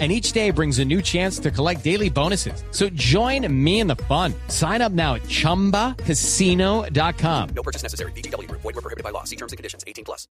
and each day brings a new chance to collect daily bonuses. So join me in the fun. Sign up now at ChumbaCasino.com. No purchase necessary. BGW. Void were prohibited by law. See terms and conditions. 18 plus.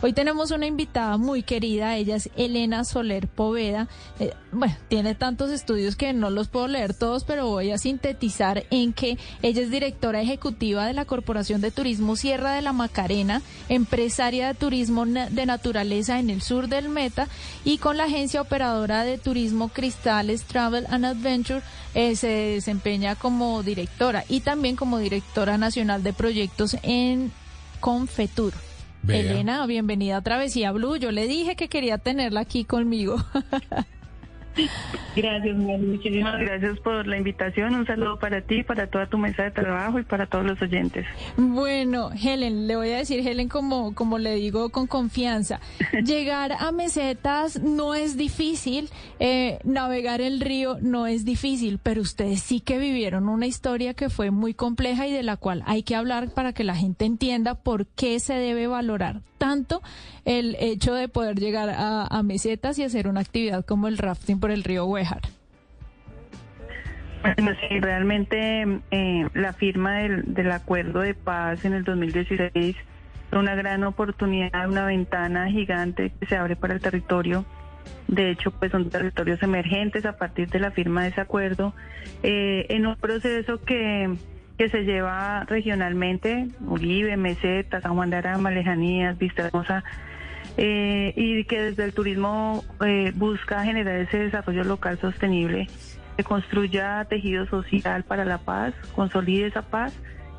Hoy tenemos una invitada muy querida. Ella es Elena Soler Poveda. Eh, bueno, tiene tantos estudios que no los puedo leer todos, pero voy a sintetizar en que ella es directora ejecutiva de la Corporación de Turismo Sierra de la Macarena, empresaria de turismo de naturaleza en el sur del Meta y con la agencia operadora de turismo Cristales Travel and Adventure, eh, se desempeña como directora y también como directora nacional de proyectos en Confetur. Elena, bienvenida a Travesía Blue. Yo le dije que quería tenerla aquí conmigo. Gracias, muchísimas gracias por la invitación. Un saludo para ti, para toda tu mesa de trabajo y para todos los oyentes. Bueno, Helen, le voy a decir, Helen, como, como le digo con confianza, llegar a mesetas no es difícil, eh, navegar el río no es difícil, pero ustedes sí que vivieron una historia que fue muy compleja y de la cual hay que hablar para que la gente entienda por qué se debe valorar tanto el hecho de poder llegar a, mesetas y hacer una actividad como el rafting por el río Huejar. Bueno, sí, realmente eh, la firma del, acuerdo de paz en el 2016 fue una gran oportunidad, una ventana gigante que se abre para el territorio. De hecho, pues son territorios emergentes a partir de la firma de ese acuerdo, eh, en un proceso que que se lleva regionalmente, Uribe, Meseta, San Juan de Arama, Lejanías, Vista Hermosa, eh, y que desde el turismo eh, busca generar ese desarrollo local sostenible, que construya tejido social para la paz, consolide esa paz,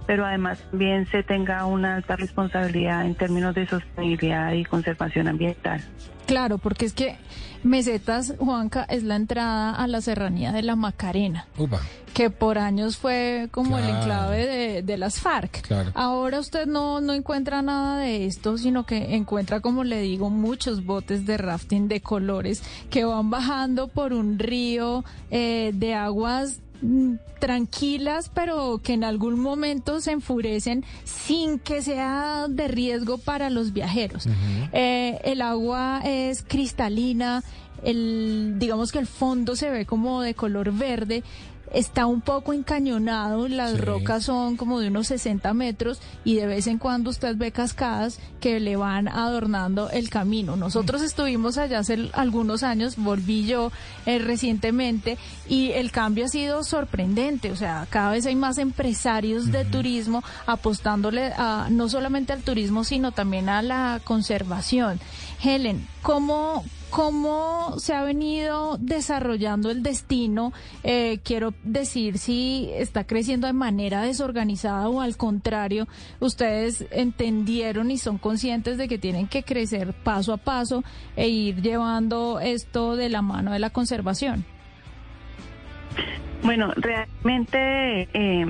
pero además también se tenga una alta responsabilidad en términos de sostenibilidad y conservación ambiental. Claro, porque es que Mesetas, Juanca, es la entrada a la serranía de la Macarena, que por años fue como el enclave de, las FARC. Ahora usted no, no encuentra nada de esto, sino que encuentra, como le digo, muchos botes de rafting de colores que van bajando por un río eh, de aguas tranquilas, pero que en algún momento se enfurecen sin que sea de riesgo para los viajeros. Eh, el agua es cristalina, el, digamos que el fondo se ve como de color verde está un poco encañonado, las rocas son como de unos 60 metros y de vez en cuando usted ve cascadas que le van adornando el camino. Nosotros mm. estuvimos allá hace algunos años, volví yo eh, recientemente y el cambio ha sido sorprendente, o sea, cada vez hay más empresarios de turismo apostándole a, no solamente al turismo, sino también a la conservación. Helen, ¿cómo, cómo se ha venido desarrollando el destino. Eh, quiero decir si está creciendo de manera desorganizada o al contrario, ustedes entendieron y son conscientes de que tienen que crecer paso a paso e ir llevando esto de la mano de la conservación. Bueno, realmente eh,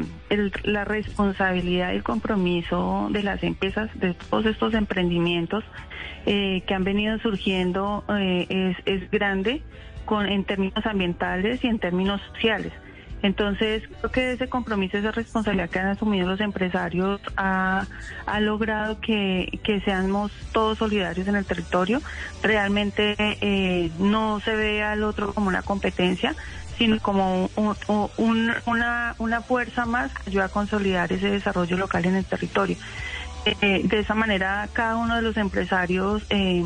la responsabilidad y el compromiso de las empresas, de todos estos emprendimientos eh, que han venido surgiendo eh, es, grande con, en términos ambientales y en términos sociales. Entonces, creo que ese compromiso, esa responsabilidad que han asumido los empresarios ha, logrado que, que, seamos todos solidarios en el territorio. Realmente no se ve al otro como una competencia, sino como una, una fuerza más que ayuda a consolidar ese desarrollo local en el territorio. Eh, de esa manera, cada uno de los empresarios eh,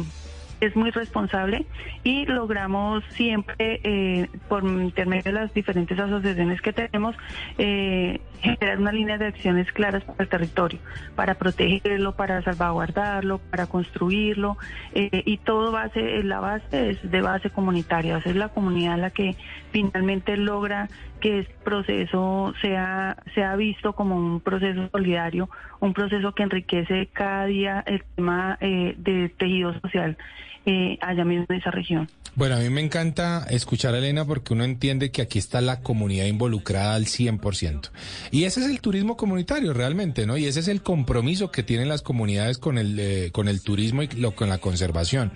es muy responsable y logramos siempre, eh, por intermedio de las diferentes asociaciones que tenemos, eh, generar una línea de acciones claras para el territorio, para protegerlo, para salvaguardarlo, para construirlo eh, y todo base, la base es de base comunitaria, es la comunidad la que finalmente logra que este proceso sea, sea visto como un proceso solidario, un proceso que enriquece cada día el tema de tejido social eh, allá mismo en esa región. Bueno, a mí me encanta escuchar a Elena porque uno entiende que aquí está la comunidad involucrada al 100%. Y ese es el turismo comunitario realmente, ¿no? Y ese es el compromiso que tienen las comunidades con el, eh, con el turismo y con la conservación.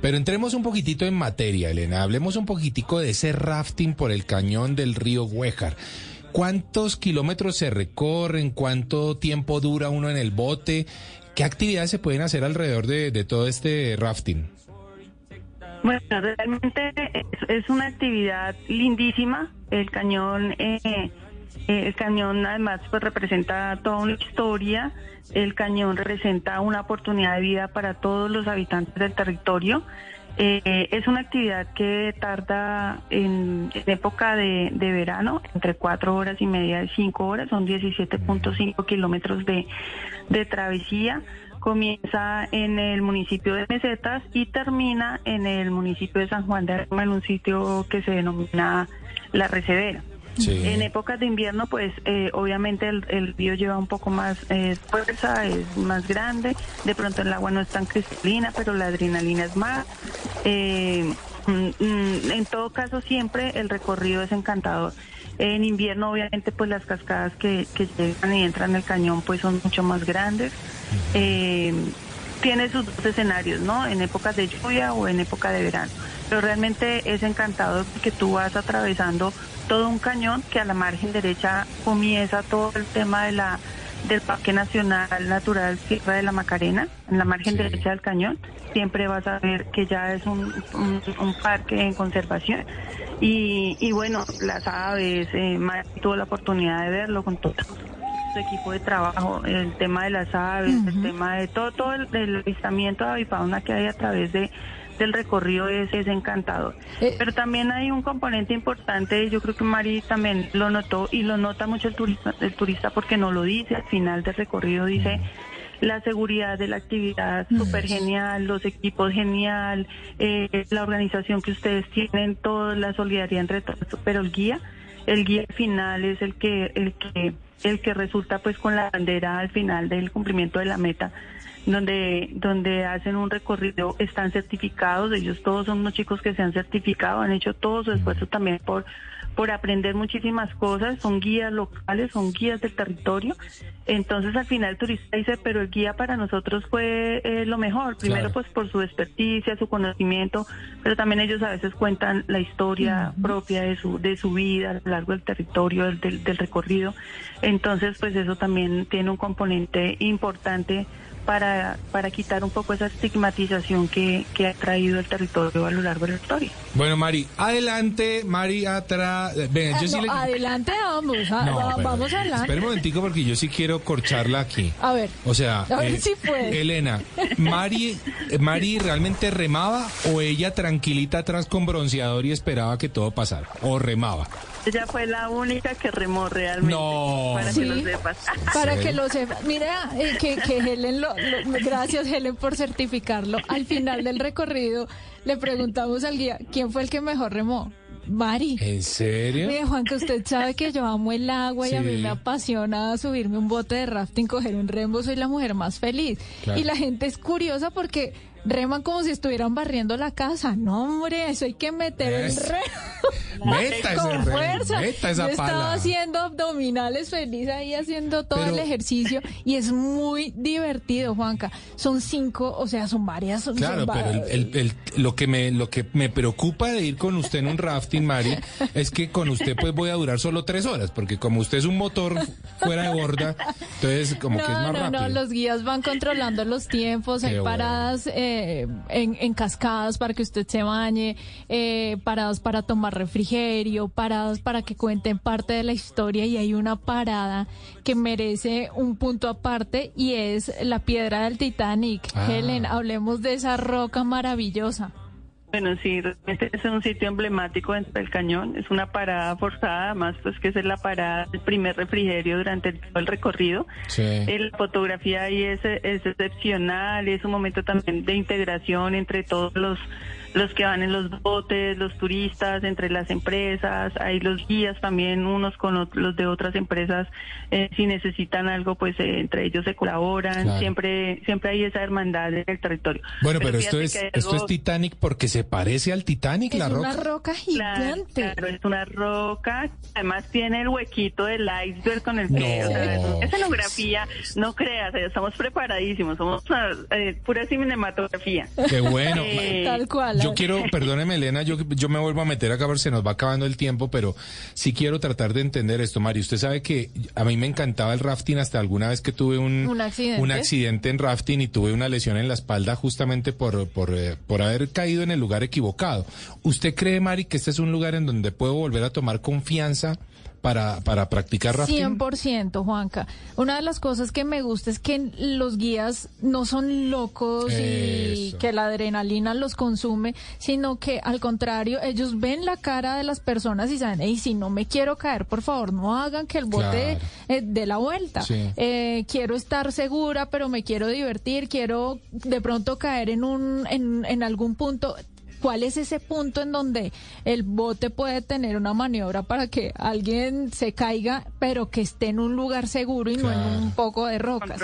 Pero entremos un poquitito en materia, Elena. Hablemos un poquitico de ese rafting por el cañón del río Huejar. ¿Cuántos kilómetros se recorren? ¿Cuánto tiempo dura uno en el bote? ¿Qué actividades se pueden hacer alrededor de, de todo este rafting? Bueno, realmente es, una actividad lindísima. El cañón, eh, eh, el cañón además pues representa toda una historia. El cañón representa una oportunidad de vida para todos los habitantes del territorio. Eh, es una actividad que tarda en, época de, verano entre cuatro horas y media y cinco horas, son 17.5 kilómetros de, de travesía comienza en el municipio de Mesetas y termina en el municipio de San Juan de Arma, en un sitio que se denomina La Recedera. En épocas de invierno, pues eh, obviamente el, río lleva un poco más eh, fuerza, es más grande, de pronto el agua no es tan cristalina, pero la adrenalina es más. Eh, mm, mm, en todo caso, siempre el recorrido es encantador. En invierno, obviamente, pues las cascadas que, que llegan y entran en el cañón, pues son mucho más grandes. Eh, tiene sus dos escenarios, ¿no? En épocas de lluvia o en época de verano. Pero realmente es encantador que tú vas atravesando todo un cañón que a la margen derecha comienza todo el tema de la del Parque Nacional Natural Sierra de la Macarena, en la margen derecha del cañón. Siempre vas a ver que ya es un, un parque en conservación. Y, bueno, las aves, eh, tuvo la oportunidad de verlo con todo su equipo de trabajo, el tema de las aves, el tema de todo, todo el, el avistamiento de avifauna que hay a través de del recorrido es, es encantador. Eh, Pero también hay un componente importante, yo creo que Mari también lo notó y lo nota mucho el turista, el turista porque no lo dice, al final del recorrido dice la seguridad de la actividad súper genial, los equipos genial, eh, la organización que ustedes tienen, toda la solidaridad entre todos, pero el guía, el guía final es el que, el que, el que resulta pues con la bandera al final del cumplimiento de la meta donde, donde hacen un recorrido, están certificados, ellos todos son unos chicos que se han certificado, han hecho todo su esfuerzo también por por aprender muchísimas cosas, son guías locales, son guías del territorio. Entonces al final el turista dice, pero el guía para nosotros fue eh, lo mejor, primero pues por su experticia, su conocimiento, pero también ellos a veces cuentan la historia propia de su, de su vida a lo largo del territorio, del, del recorrido. Entonces pues eso también tiene un componente importante para, para quitar un poco esa estigmatización que, que ha traído el territorio a lo largo de la historia. Bueno, Mari, adelante, Mari, atrás. Adelante, vamos, vamos adelante. Espera un momentico porque yo sí quiero corcharla aquí. A ver. O sea, eh, Elena, Mari, ¿Mari realmente remaba o ella tranquilita atrás con bronceador y esperaba que todo pasara? ¿O remaba? Ella fue la única que remó realmente. No. Para que lo sepas. Para que lo sepas. Mira, eh, que, que Helen, lo, gracias Helen por certificarlo. Al final del recorrido le preguntamos al guía, ¿quién fue el que mejor remó? Mari. ¿En serio? Mire, Juan, que usted sabe que yo amo el agua y a mí me apasiona subirme un bote de rafting, coger un rembo, soy la mujer más feliz. Y la gente es curiosa porque reman como si estuvieran barriendo la casa. No, hombre, eso hay que meter el remo. Meta con fuerza. Meta esa Yo estaba haciendo abdominales feliz ahí haciendo todo el ejercicio y es muy divertido, Juanca. Son cinco, o sea, son varias. claro, pero el, lo que me lo que me preocupa de ir con usted en un rafting, Mari, es que con usted pues voy a durar solo tres horas, porque como usted es un motor fuera de borda, entonces como que es más rápido. No, los guías van controlando los tiempos, hay paradas. Eh, en, cascadas para que usted se bañe, eh, paradas para tomar refrigerio, paradas para que cuenten parte de la historia y hay una parada que merece un punto aparte y es la piedra del Titanic. Ah. Helen, hablemos de esa roca maravillosa. Bueno, sí, realmente es un sitio emblemático dentro del cañón, es una parada forzada, además pues que es la parada del primer refrigerio durante todo el recorrido. Sí. Eh, la fotografía ahí es, es excepcional, es un momento también de integración entre todos los los que van en los botes, los turistas, entre las empresas, hay los guías también, unos con los de otras empresas, eh, si necesitan algo, pues eh, entre ellos se colaboran, siempre siempre hay esa hermandad en el territorio. Bueno, pero, esto es esto es Titanic porque se parece al Titanic, la roca. Es una roca gigante. Claro, es una roca, además tiene el huequito del iceberg con el que, o sea, escenografía, no creas, estamos preparadísimos, somos eh, pura cinematografía. Qué bueno. Tal cual. Yo quiero, perdóneme Elena, yo, yo me vuelvo a meter acá ver se nos va acabando el tiempo, pero sí quiero tratar de entender esto, Mari. Usted sabe que a mí me encantaba el rafting hasta alguna vez que tuve un, ¿Un, accidente? un accidente en rafting y tuve una lesión en la espalda justamente por, por, eh, por haber caído en el lugar equivocado. ¿Usted cree, Mari, que este es un lugar en donde puedo volver a tomar confianza? Para, para practicar rafting? 100%, Juanca. Una de las cosas que me gusta es que los guías no son locos y que la adrenalina los consume, sino que al contrario, ellos ven la cara de las personas y saben, y si no me quiero caer, por favor, no hagan que el bote eh, dé la vuelta. Eh, quiero estar segura, pero me quiero divertir, quiero de pronto caer en, un, en, en algún punto ¿Cuál es ese punto en donde el bote puede tener una maniobra para que alguien se caiga, pero que esté en un lugar seguro y no en un poco de rocas?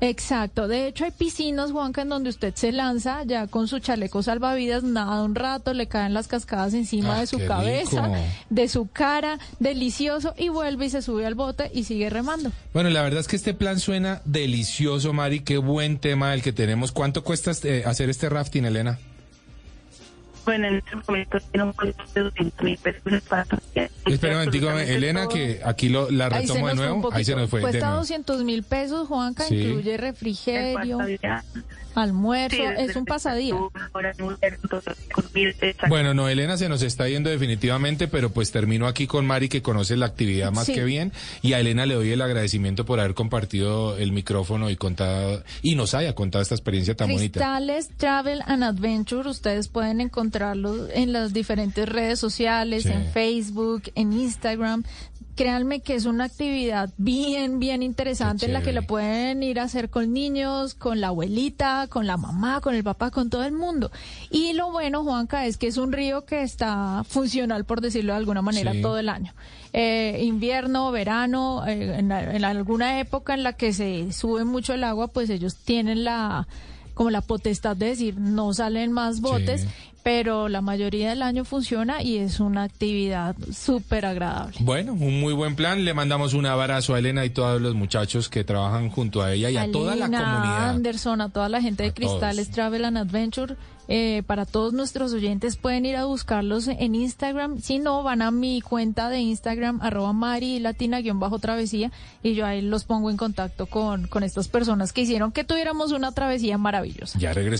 Exacto. De hecho, hay piscinas, Juanca, en donde usted se lanza ya con su chaleco salvavidas, nada un rato, le caen las cascadas encima ah, de su cabeza, de su cara, delicioso, y vuelve y se sube al bote y sigue remando. Bueno, la verdad es que este plan suena delicioso, Mari. Qué buen tema el que tenemos. ¿Cuánto cuesta eh, hacer este rafting, Elena? Bueno, en este momento tiene un costo de 200 mil pesos Espera un Elena, que aquí lo, la retomo de nuevo. Ahí se nos fue. Cuesta 200 mil pesos, Juanca, incluye refrigerio almuerzo, es un pasadía. Bueno, no, Elena se nos está yendo definitivamente, pero pues termino aquí con Mari que conoce la actividad más que bien y a Elena le doy el agradecimiento por haber compartido el micrófono y contado y nos haya contado esta experiencia tan bonita. Cristales Travel and Adventure, ustedes pueden encontrarlo en las diferentes redes sociales, en Facebook, en Instagram. Créanme que es una actividad bien, bien interesante en la que lo pueden ir a hacer con niños, con la abuelita, con la mamá, con el papá, con todo el mundo. Y lo bueno, Juanca, es que es un río que está funcional, por decirlo de alguna manera, todo el año. Eh, invierno, verano, eh, en, alguna época en la que se sube mucho el agua, pues ellos tienen la como la potestad de decir no salen más botes pero la mayoría del año funciona y es una actividad súper agradable. Bueno, un muy buen plan. Le mandamos un abrazo a Elena y todos los muchachos que trabajan junto a ella y a, toda la comunidad. A Anderson, a toda la gente de Cristales Travel and Adventure. Eh, para todos nuestros oyentes pueden ir a buscarlos en Instagram. Si no, van a mi cuenta de Instagram, arroba Mari Latina-travesía, y yo ahí los pongo en contacto con, con estas personas que hicieron que tuviéramos una travesía maravillosa. Ya regresamos.